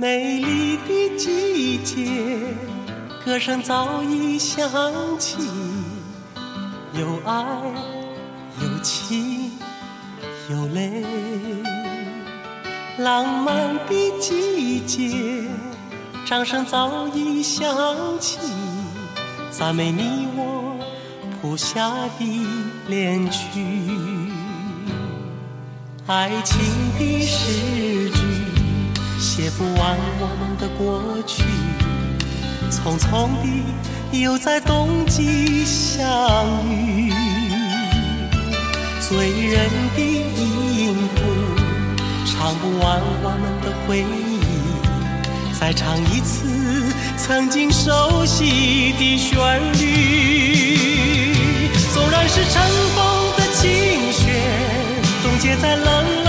美丽的季节，歌声早已响起，有爱，有情，有泪。浪漫的季节，掌声早已响起，赞美你我谱下的恋曲。爱情的诗句，写不完我们的过去，匆匆的又在冬季相遇。醉人的音符，唱不完我们的回忆，再唱一次曾经熟悉的旋律。纵然是尘封的情雪，冻结在冷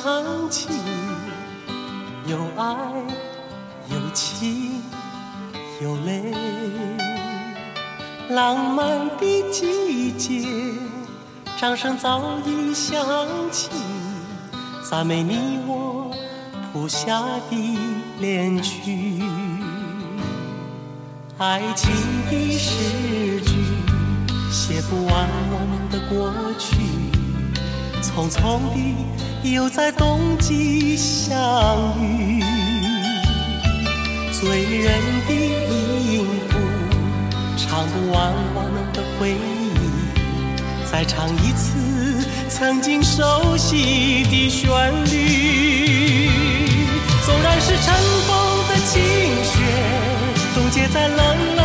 想起，有爱，有情，有泪。浪漫的季节，掌声早已响起，赞美你我谱下的恋曲。爱情的诗句，写不完我们的过去，匆匆的又在冬季相遇。醉人的音符，唱不完我们的回忆，再唱一次曾经熟悉的旋律。纵然是尘封的情雪，冻结在冷冷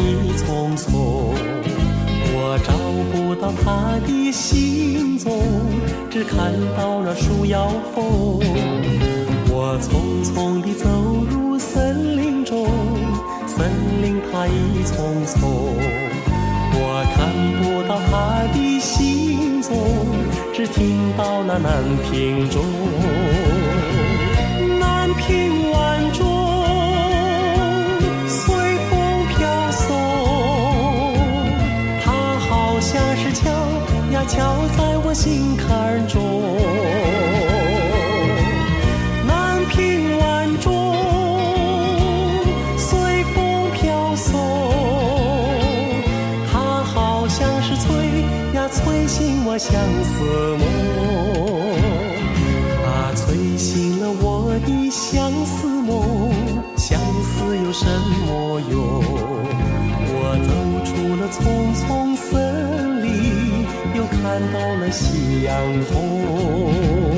已匆匆，我找不到他的行踪，只看到那树摇风。心坎中。南屏晚钟随风飘送，它好像是催呀催醒我相思梦。它催醒了我的相思梦，相思有什么用？我走出了匆匆，看到了夕阳红。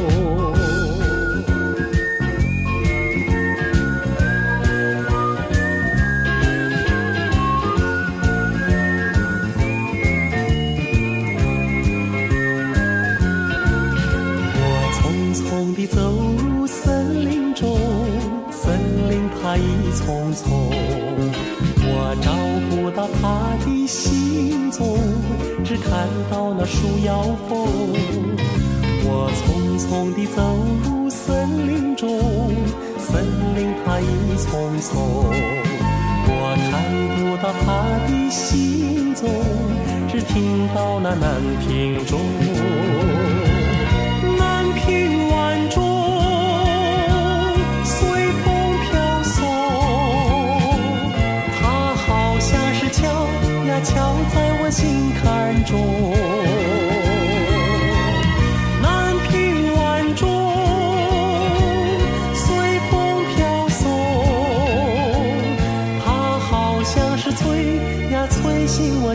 树摇风。我匆匆地走入森林中，森林它一丛丛，我看不到他的行踪，只听到那南屏钟。南屏晚钟随风飘送，它好像是敲呀敲在我心坎中。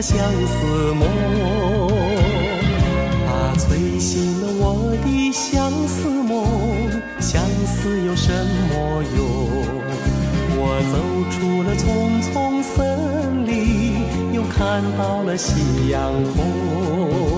相思梦。啊催醒了我的相思梦，相思有什么用？我走出了丛丛森林，又看到了夕阳红。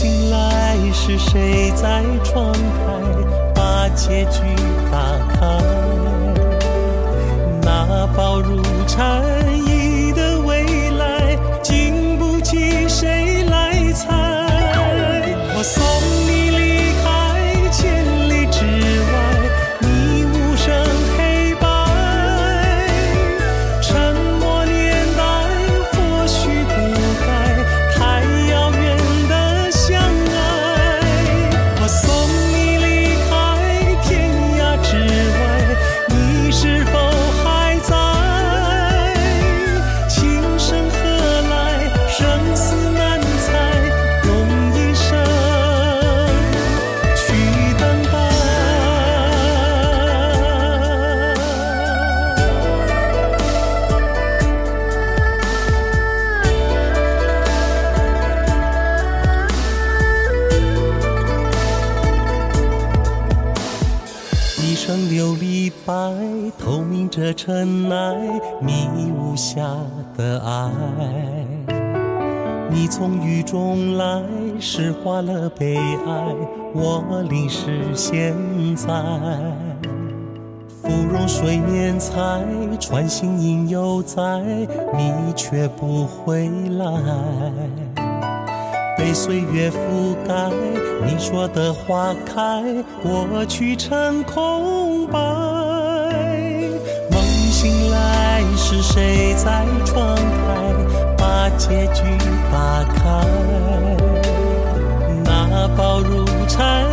醒来，是谁在窗台把结局打开？那薄如蝉翼的未来，经不起谁来猜。我送的爱。你从雨中来，诗化了悲哀，我淋湿现在。芙蓉水面采，穿行影犹在，你却不回来。被岁月覆盖，你说的花开，过去成空白。梦醒来，是谁在结局打开？那薄如蝉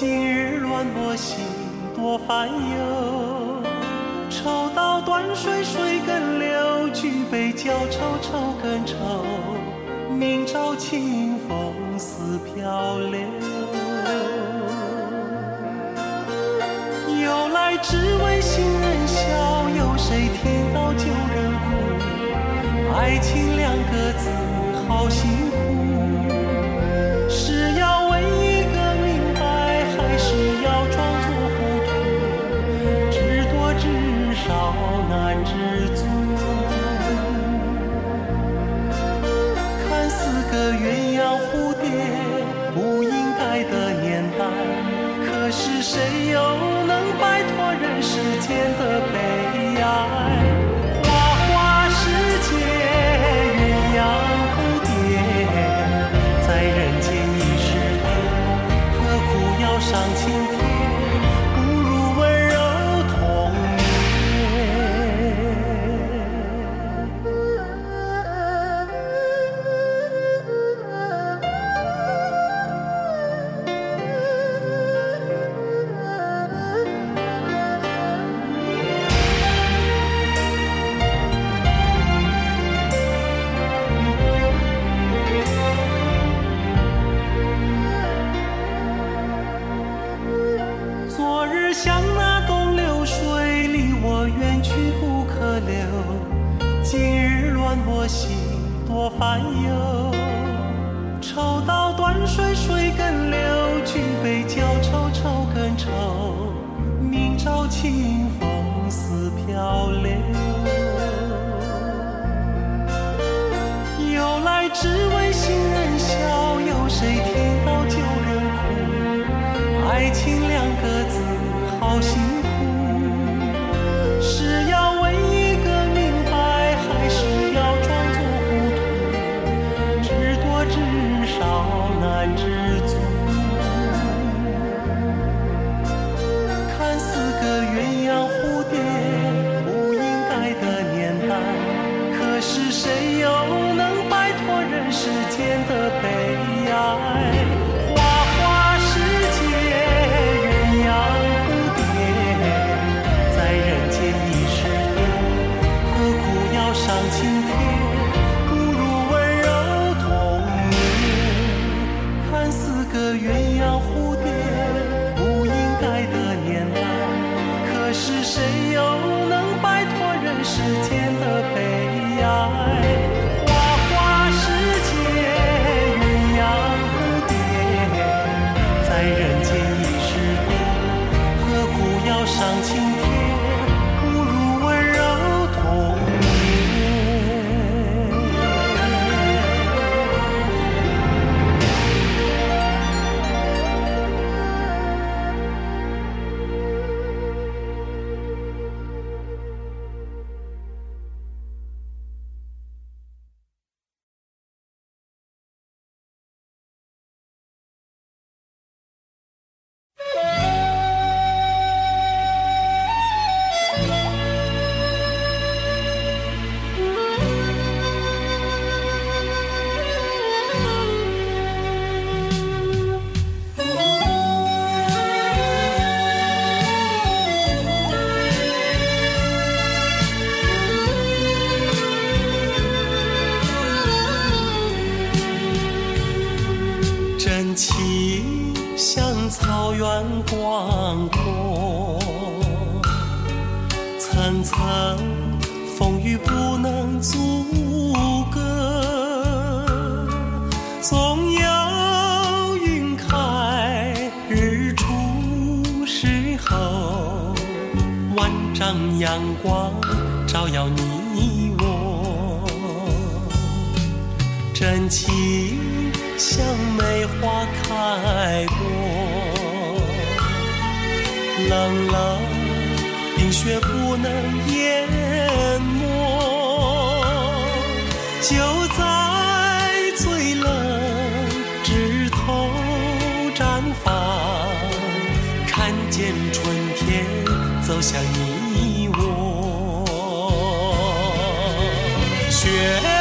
今日乱我心，多烦忧。抽刀断水，水更流；举杯浇愁，愁更愁。明朝清风似飘流。由来只为新人笑，有谁听到旧人哭？爱情了谁雪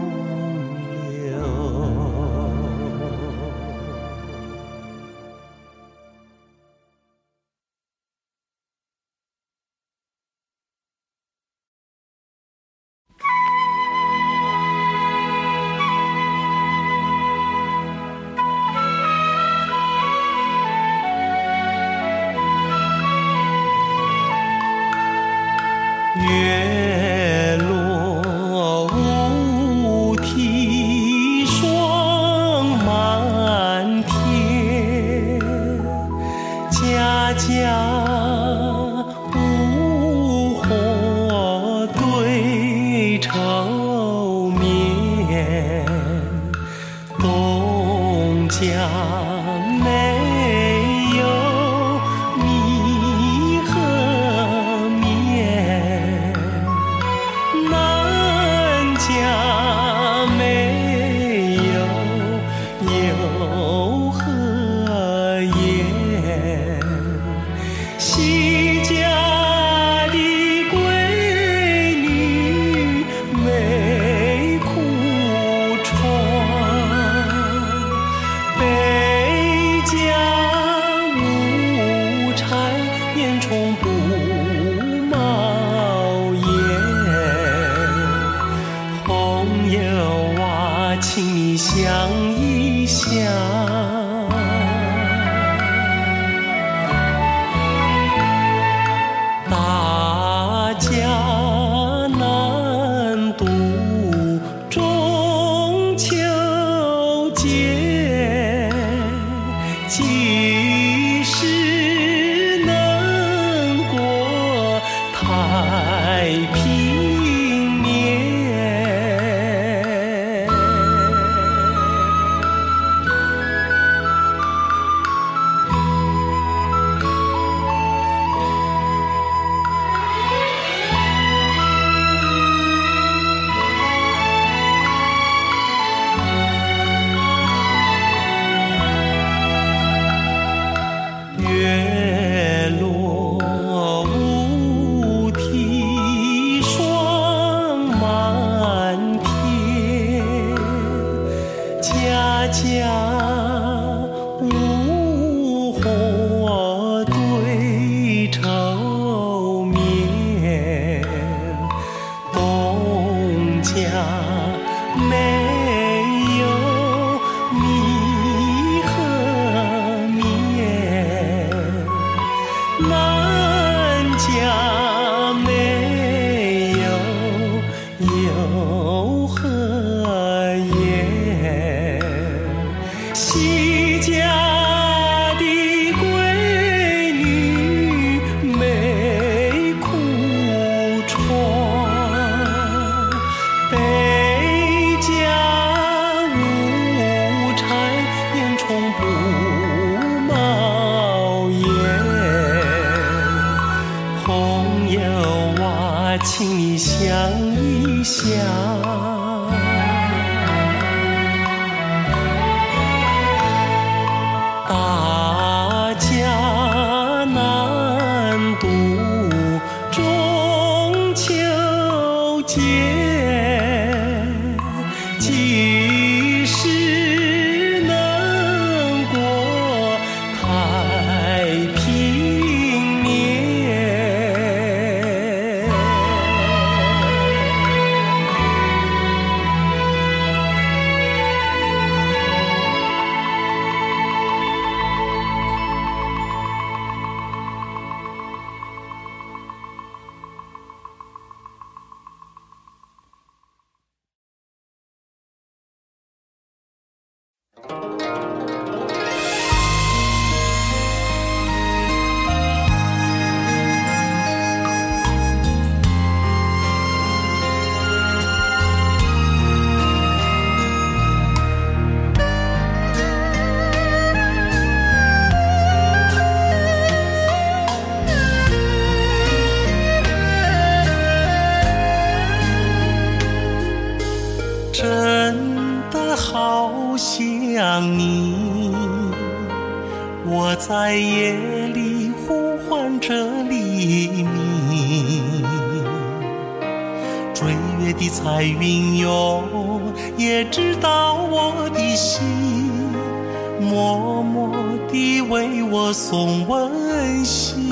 home. 天的彩云哟，也知道我的心，默默地为我送温馨。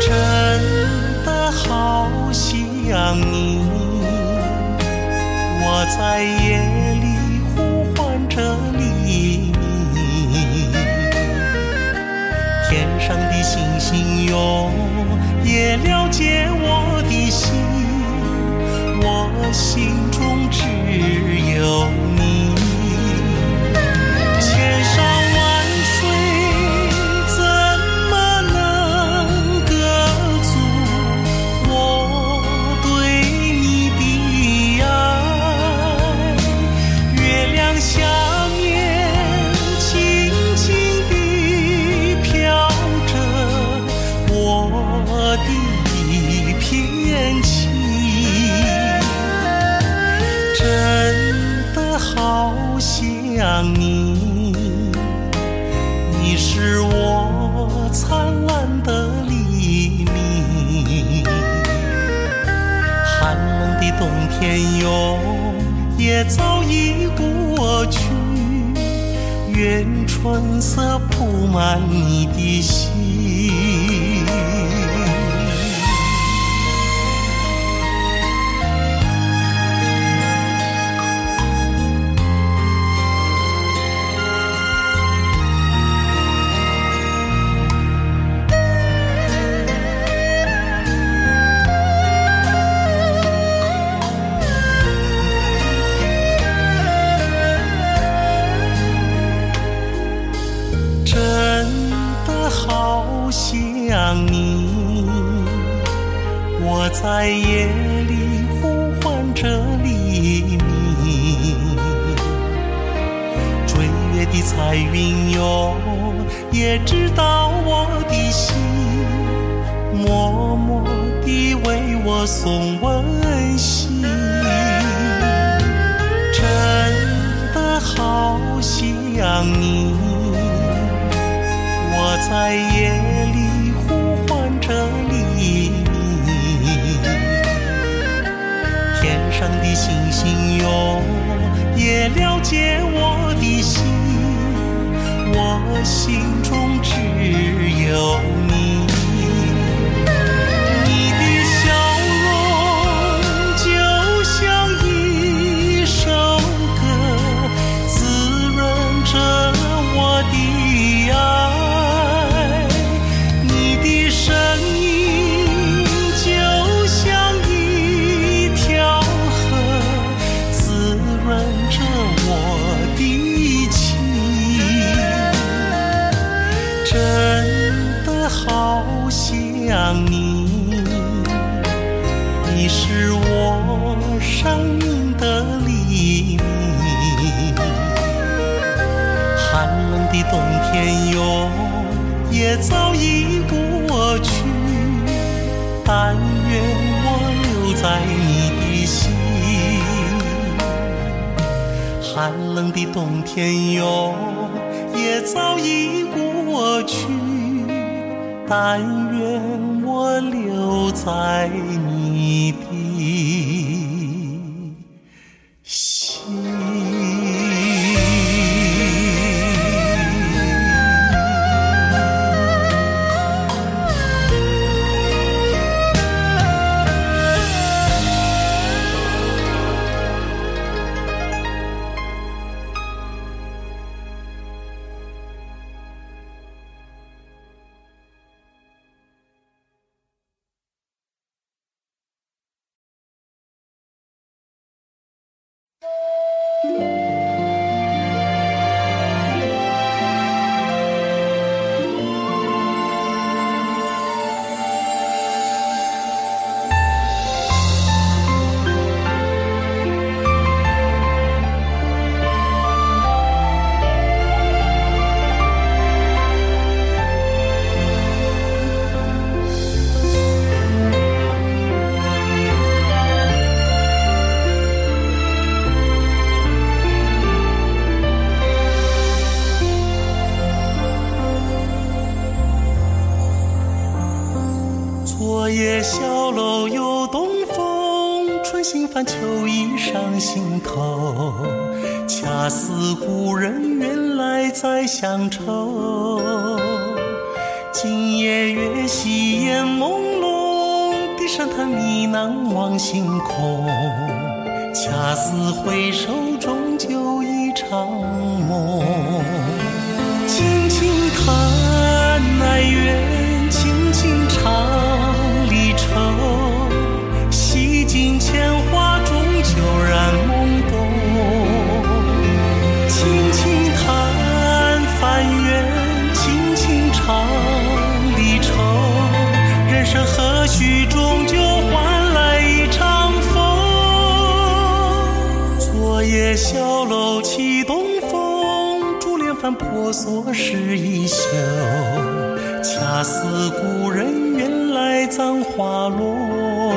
真的好想你。我在夜里呼唤着黎明，天上的星星哟，也了解我，我心中只有你是我灿烂的黎明。寒冷的冬天哟，也早已过去，愿春色铺满你的心。好想你。我在夜里呼唤着黎明，天上的星星哟，也了解我的心，我心中只有寒冷的冬天哟也早已过去但愿我留在你的秋意上心头，恰似故人远来载乡愁。今夜月稀，烟朦胧，低声叹呢喃，望星空。恰似回首，终究。看婆娑时，一宿恰似故人远来，葬花落。